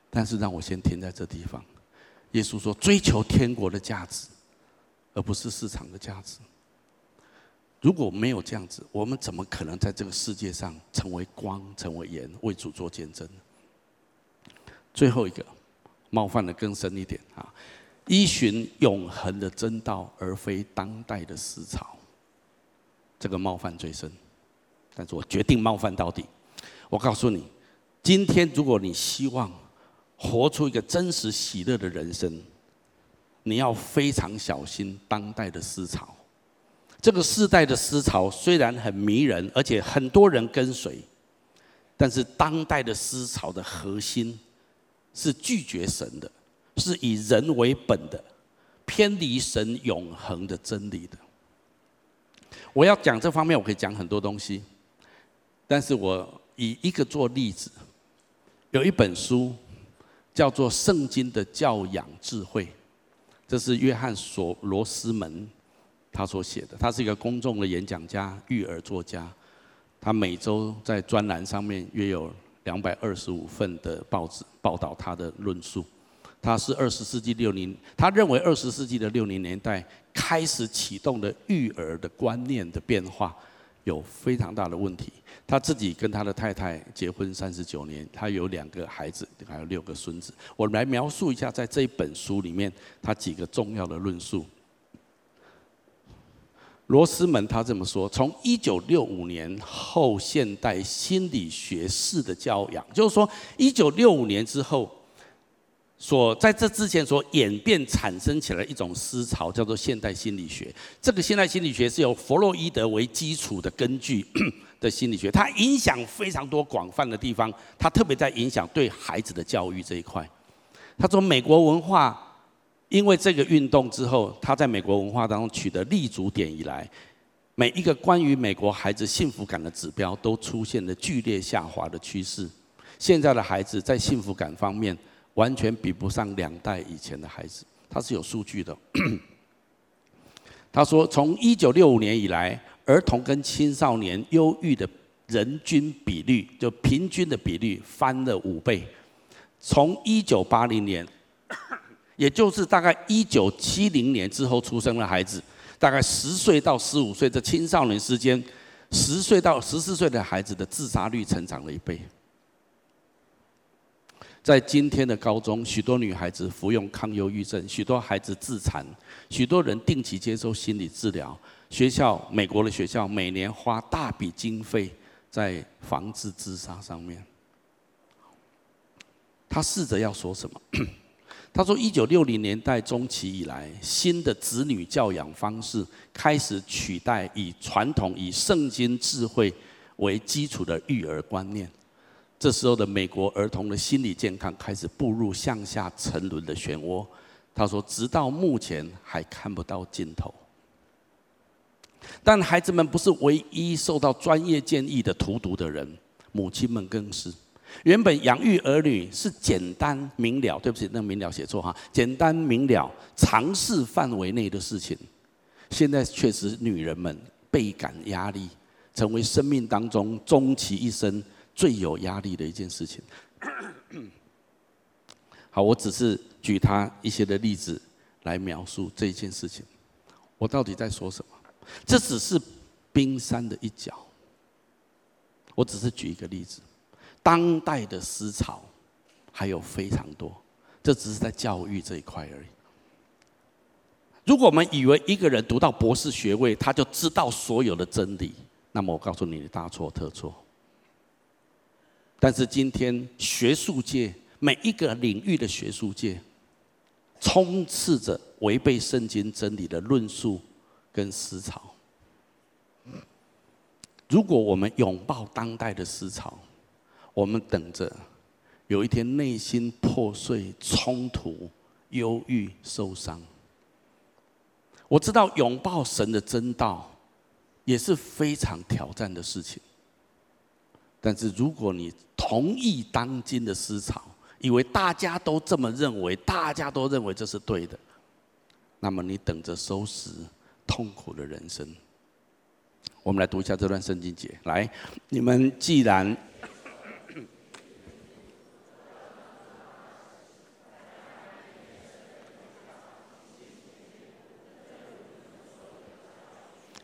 但是让我先停在这地方。耶稣说：“追求天国的价值，而不是市场的价值。如果没有这样子，我们怎么可能在这个世界上成为光、成为盐，为主做见证？”最后一个冒犯的更深一点啊，依循永恒的真道，而非当代的思潮。这个冒犯最深，但是我决定冒犯到底。我告诉你，今天如果你希望活出一个真实喜乐的人生，你要非常小心当代的思潮。这个世代的思潮虽然很迷人，而且很多人跟随，但是当代的思潮的核心是拒绝神的，是以人为本的，偏离神永恒的真理的。我要讲这方面，我可以讲很多东西，但是我以一个做例子，有一本书叫做《圣经的教养智慧》，这是约翰索罗斯门。他所写的，他是一个公众的演讲家、育儿作家。他每周在专栏上面约有两百二十五份的报纸报道他的论述。他是二十世纪六零，他认为二十世纪的六零年代开始启动的育儿的观念的变化有非常大的问题。他自己跟他的太太结婚三十九年，他有两个孩子，还有六个孙子。我来描述一下在这一本书里面他几个重要的论述。罗斯门他这么说：从一九六五年后现代心理学式的教养，就是说一九六五年之后，所在这之前所演变产生起来一种思潮，叫做现代心理学。这个现代心理学是由弗洛伊德为基础的根据 的心理学，它影响非常多广泛的地方，它特别在影响对孩子的教育这一块。他说美国文化。因为这个运动之后，他在美国文化当中取得立足点以来，每一个关于美国孩子幸福感的指标都出现了剧烈下滑的趋势。现在的孩子在幸福感方面完全比不上两代以前的孩子，他是有数据的。他说，从一九六五年以来，儿童跟青少年忧郁的人均比率，就平均的比率翻了五倍。从一九八零年。也就是大概一九七零年之后出生的孩子，大概十岁到十五岁这青少年之间，十岁到十四岁的孩子的自杀率成长了一倍。在今天的高中，许多女孩子服用抗忧郁症，许多孩子自残，许多人定期接受心理治疗。学校，美国的学校每年花大笔经费在防治自杀上面。他试着要说什么？他说：“一九六零年代中期以来，新的子女教养方式开始取代以传统以圣经智慧为基础的育儿观念。这时候的美国儿童的心理健康开始步入向下沉沦的漩涡。”他说：“直到目前还看不到尽头。”但孩子们不是唯一受到专业建议的荼毒的人，母亲们更是。原本养育儿女是简单明了，对不起，那明了写错哈，简单明了，常识范围内的事情，现在确实女人们倍感压力，成为生命当中终其一生最有压力的一件事情。好，我只是举他一些的例子来描述这一件事情。我到底在说什么？这只是冰山的一角。我只是举一个例子。当代的思潮还有非常多，这只是在教育这一块而已。如果我们以为一个人读到博士学位，他就知道所有的真理，那么我告诉你，大错特错。但是今天学术界每一个领域的学术界，充斥着违背圣经真理的论述跟思潮。如果我们拥抱当代的思潮，我们等着有一天内心破碎、冲突、忧郁、受伤。我知道拥抱神的真道也是非常挑战的事情。但是如果你同意当今的思潮，以为大家都这么认为，大家都认为这是对的，那么你等着收拾痛苦的人生。我们来读一下这段圣经节。来，你们既然。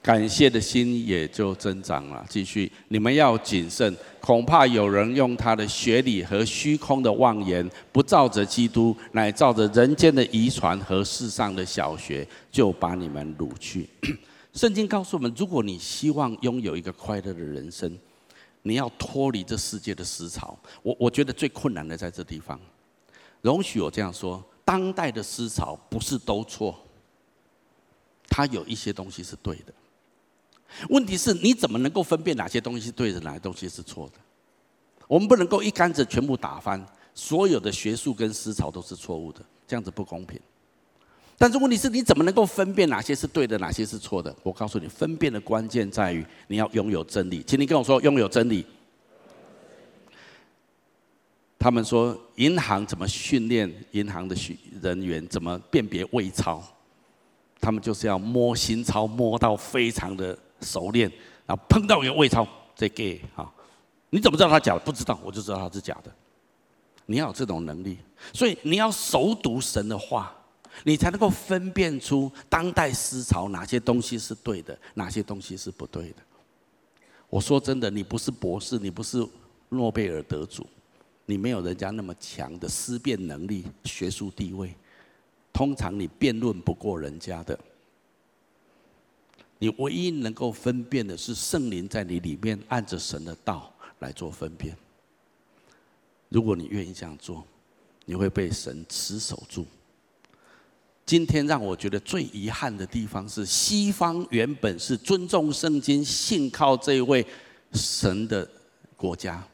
感谢的心也就增长了。继续，你们要谨慎，恐怕有人用他的学理和虚空的妄言，不照着基督，乃照着人间的遗传和世上的小学，就把你们掳去。圣经告诉我们，如果你希望拥有一个快乐的人生，你要脱离这世界的思潮。我我觉得最困难的在这地方。容许我这样说：当代的思潮不是都错，它有一些东西是对的。问题是你怎么能够分辨哪些东西是对的，哪些东西是错的？我们不能够一竿子全部打翻，所有的学术跟思潮都是错误的，这样子不公平。但是问题是你怎么能够分辨哪些是对的，哪些是错的？我告诉你，分辨的关键在于你要拥有真理。请你跟我说，拥有真理。他们说，银行怎么训练银行的人员怎么辨别伪钞？他们就是要摸新钞，摸到非常的熟练，然后碰到一个伪钞，再给哈。你怎么知道他假的？不知道，我就知道他是假的。你要有这种能力，所以你要熟读神的话。你才能够分辨出当代思潮哪些东西是对的，哪些东西是不对的。我说真的，你不是博士，你不是诺贝尔得主，你没有人家那么强的思辨能力、学术地位。通常你辩论不过人家的。你唯一能够分辨的是圣灵在你里面按着神的道来做分辨。如果你愿意这样做，你会被神持守住。今天让我觉得最遗憾的地方是，西方原本是尊重圣经、信靠这位神的国家，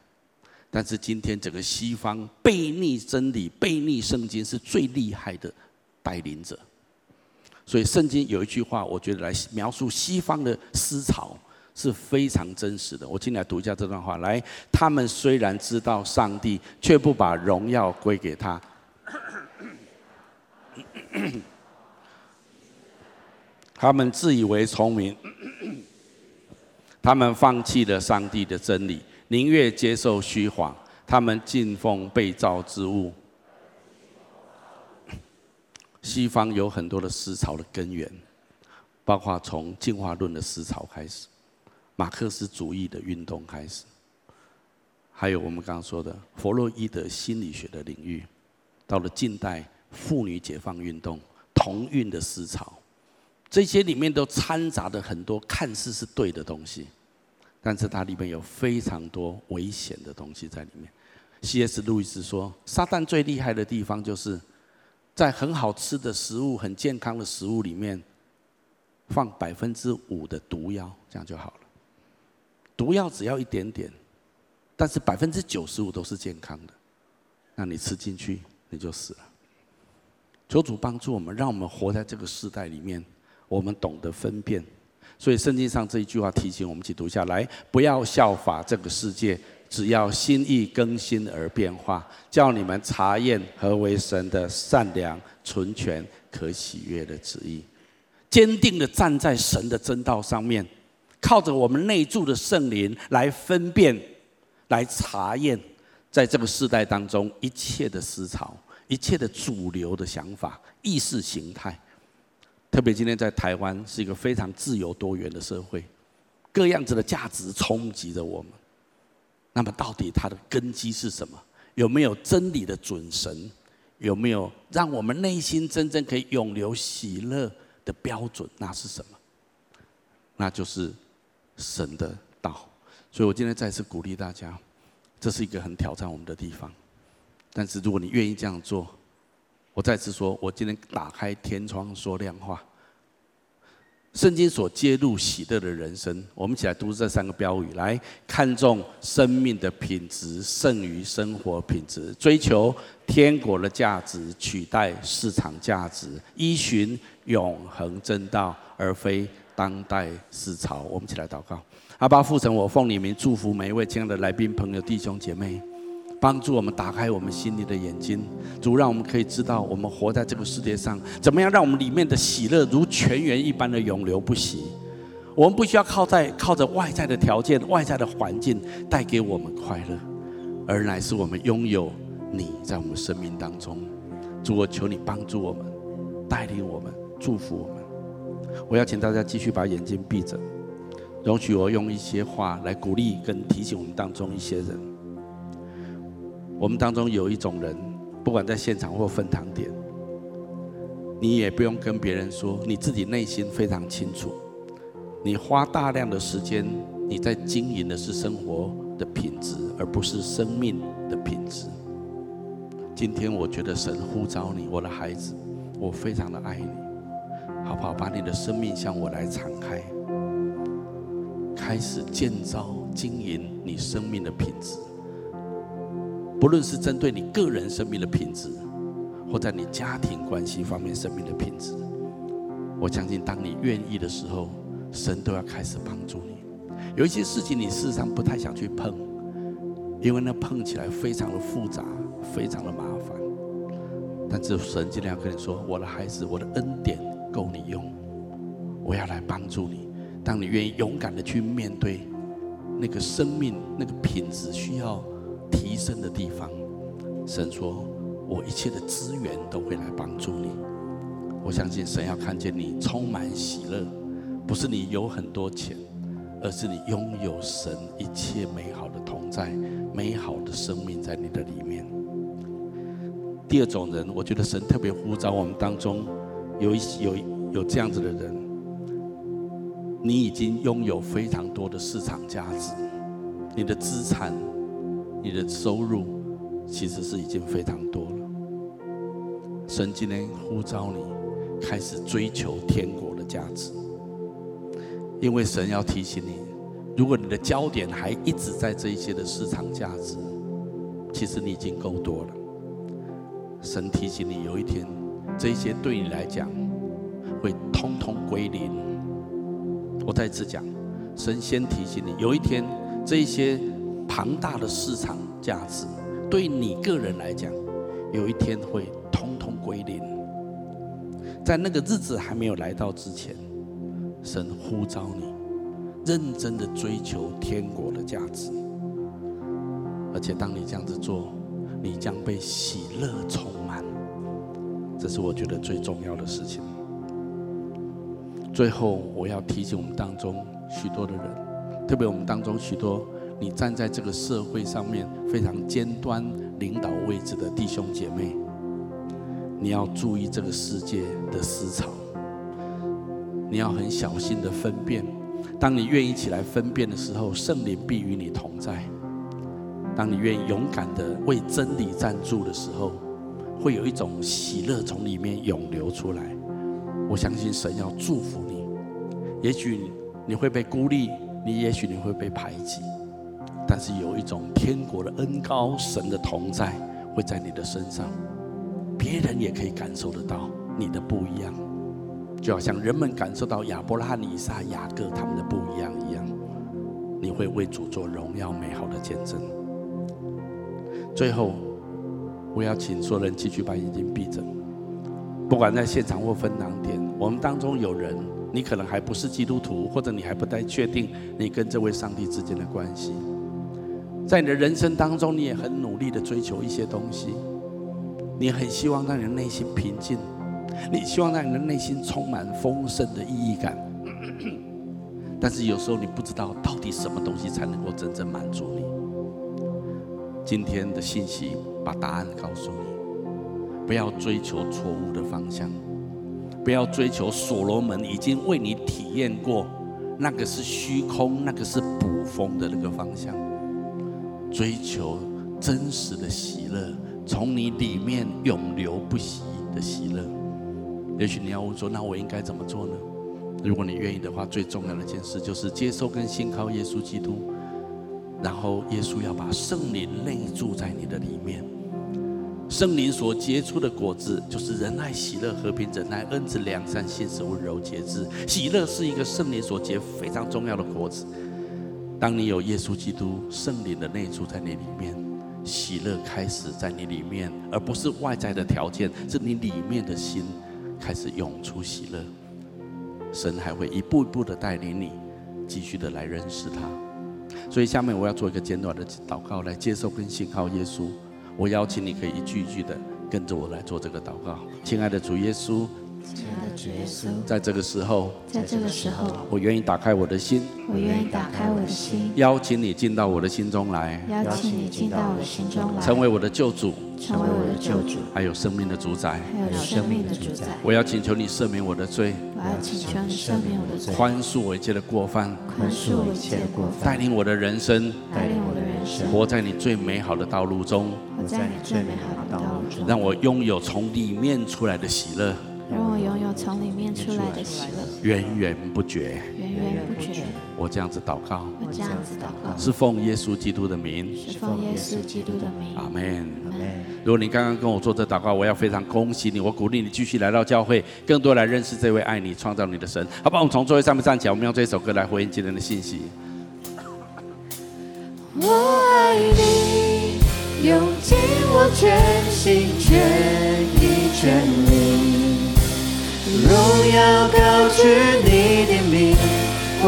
但是今天整个西方背逆真理、背逆圣经是最厉害的带领者。所以圣经有一句话，我觉得来描述西方的思潮是非常真实的。我进来读一下这段话：来，他们虽然知道上帝，却不把荣耀归给他。他们自以为聪明，他们放弃了上帝的真理，宁愿接受虚谎。他们敬奉被造之物。西方有很多的思潮的根源，包括从进化论的思潮开始，马克思主义的运动开始，还有我们刚刚说的弗洛伊德心理学的领域，到了近代妇女解放运动。同运的思潮，这些里面都掺杂着很多看似是对的东西，但是它里面有非常多危险的东西在里面。C.S. 路易斯说，撒旦最厉害的地方就是在很好吃的食物、很健康的食物里面放百分之五的毒药，这样就好了。毒药只要一点点，但是百分之九十五都是健康的，那你吃进去你就死了。求主帮助我们，让我们活在这个时代里面，我们懂得分辨。所以圣经上这一句话提醒我们，一起读下来：不要效法这个世界，只要心意更新而变化，叫你们查验何为神的善良、纯全、可喜悦的旨意。坚定的站在神的真道上面，靠着我们内住的圣灵来分辨、来查验，在这个世代当中一切的思潮。一切的主流的想法、意识形态，特别今天在台湾是一个非常自由多元的社会，各样子的价值冲击着我们。那么，到底它的根基是什么？有没有真理的准绳？有没有让我们内心真正可以永留喜乐的标准？那是什么？那就是神的道。所以我今天再次鼓励大家，这是一个很挑战我们的地方。但是如果你愿意这样做，我再次说，我今天打开天窗说亮话。圣经所揭露喜乐的人生，我们一起来读这三个标语：来看重生命的品质胜于生活品质，追求天国的价值取代市场价值，依循永恒真道而非当代思潮。我们一起来祷告：阿爸父神，我奉你名祝福每一位亲爱的来宾朋友弟兄姐妹。帮助我们打开我们心里的眼睛，主让我们可以知道，我们活在这个世界上，怎么样让我们里面的喜乐如泉源一般的永流不息。我们不需要靠在靠着外在的条件、外在的环境带给我们快乐，而乃是我们拥有你在我们生命当中。主，我求你帮助我们，带领我们，祝福我们。我要请大家继续把眼睛闭着，容许我用一些话来鼓励跟提醒我们当中一些人。我们当中有一种人，不管在现场或分堂点，你也不用跟别人说，你自己内心非常清楚。你花大量的时间，你在经营的是生活的品质，而不是生命的品质。今天我觉得神呼召你，我的孩子，我非常的爱你，好不好？把你的生命向我来敞开，开始建造、经营你生命的品质。不论是针对你个人生命的品质，或在你家庭关系方面生命的品质，我相信当你愿意的时候，神都要开始帮助你。有一些事情你事实上不太想去碰，因为那碰起来非常的复杂，非常的麻烦。但是神尽量跟你说：“我的孩子，我的恩典够你用，我要来帮助你。当你愿意勇敢的去面对那个生命那个品质需要提升的地方，神说我一切的资源都会来帮助你。我相信神要看见你充满喜乐，不是你有很多钱。”而是你拥有神一切美好的同在，美好的生命在你的里面。第二种人，我觉得神特别呼召我们当中有一有有这样子的人，你已经拥有非常多的市场价值，你的资产、你的收入其实是已经非常多了。神今天呼召你开始追求天国的价值。因为神要提醒你，如果你的焦点还一直在这一些的市场价值，其实你已经够多了。神提醒你，有一天这些对你来讲会通通归零。我再次讲，神先提醒你，有一天这一些庞大的市场价值对你个人来讲，有一天会通通归零。在那个日子还没有来到之前。神呼召你，认真的追求天国的价值，而且当你这样子做，你将被喜乐充满。这是我觉得最重要的事情。最后，我要提醒我们当中许多的人，特别我们当中许多你站在这个社会上面非常尖端领导位置的弟兄姐妹，你要注意这个世界的思潮。你要很小心的分辨，当你愿意起来分辨的时候，圣灵必与你同在。当你愿意勇敢的为真理站住的时候，会有一种喜乐从里面涌流出来。我相信神要祝福你。也许你会被孤立，你也许你会被排挤，但是有一种天国的恩高，神的同在会在你的身上，别人也可以感受得到你的不一样。就好像人们感受到亚伯拉罕、以撒、雅各他们的不一样一样，你会为主做荣耀美好的见证。最后，我要请所有人继续把眼睛闭着，不管在现场或分堂点，我们当中有人，你可能还不是基督徒，或者你还不太确定你跟这位上帝之间的关系，在你的人生当中，你也很努力的追求一些东西，你很希望让你的内心平静。你希望让你的内心充满丰盛的意义感，但是有时候你不知道到底什么东西才能够真正满足你。今天的信息把答案告诉你：不要追求错误的方向，不要追求所罗门已经为你体验过那个是虚空、那个是捕风的那个方向。追求真实的喜乐，从你里面永流不息的喜乐。也许你要问说，那我应该怎么做呢？如果你愿意的话，最重要的一件事就是接受跟信靠耶稣基督，然后耶稣要把圣灵内住在你的里面。圣灵所结出的果子就是仁爱、喜乐、和平、忍耐、恩慈、良善、信实、温柔、节制。喜乐是一个圣灵所结非常重要的果子。当你有耶稣基督圣灵的内住在你里面，喜乐开始在你里面，而不是外在的条件，是你里面的心。开始涌出喜乐，神还会一步一步的带领你，继续的来认识他。所以下面我要做一个简短的祷告，来接受跟信靠耶稣。我邀请你可以一句一句的跟着我来做这个祷告。亲爱的主耶稣。在这个时候，在这个时候，我愿意打开我的心，我愿意打开我的心，邀请你进到我的心中来，邀请你进到我的心中来，成为我的救主，成为我的救主，还有生命的主宰，还有生命的主宰。我要请求你赦免我的罪，我要请求你赦免我的罪，宽恕我一切的过犯，宽恕我一切的过犯，带领我的人生，带领我的人。生，活在你最美好的道路中，活在你最美好的道路中，让我拥有从里面出来的喜乐，让我拥有从里面出来的喜乐，源源不绝，源源不绝。我这样子祷告，我这样子祷告，是奉耶稣基督的名，是奉耶稣基督的名。阿门。如果你刚刚跟我做这祷告，我要非常恭喜你，我鼓励你继续来到教会，更多来认识这位爱你、创造你的神。好吧，我们从座位上面站起来，我们用这首歌来回应今天的信息。我爱你，用尽我全心全意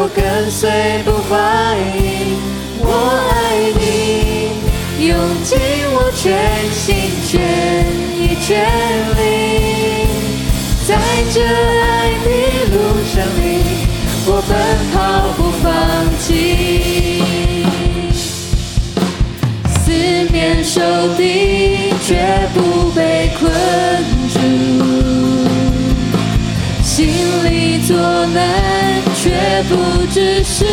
我跟随不怀疑。我爱你，用尽我全心全意全力，在这爱的路上里，我奔跑不放弃。受敌却不被困住，心里作难却不只是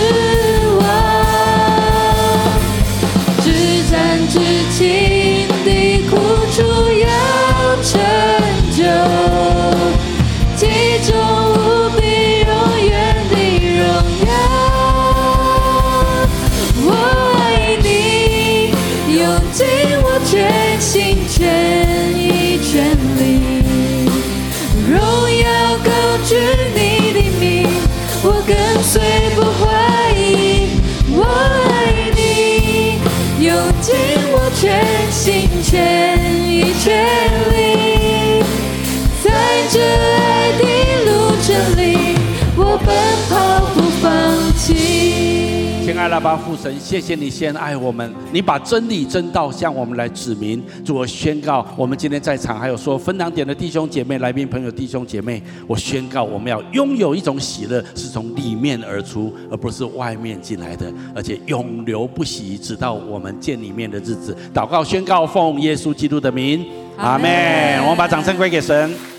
爸父神，谢谢你先爱我们，你把真理真道向我们来指明。主，我宣告，我们今天在场还有说分堂点的弟兄姐妹、来宾朋友、弟兄姐妹，我宣告，我们要拥有一种喜乐，是从里面而出，而不是外面进来的，而且永流不息，直到我们见里面的日子。祷告宣告，奉耶稣基督的名，阿门。我们把掌声归给神。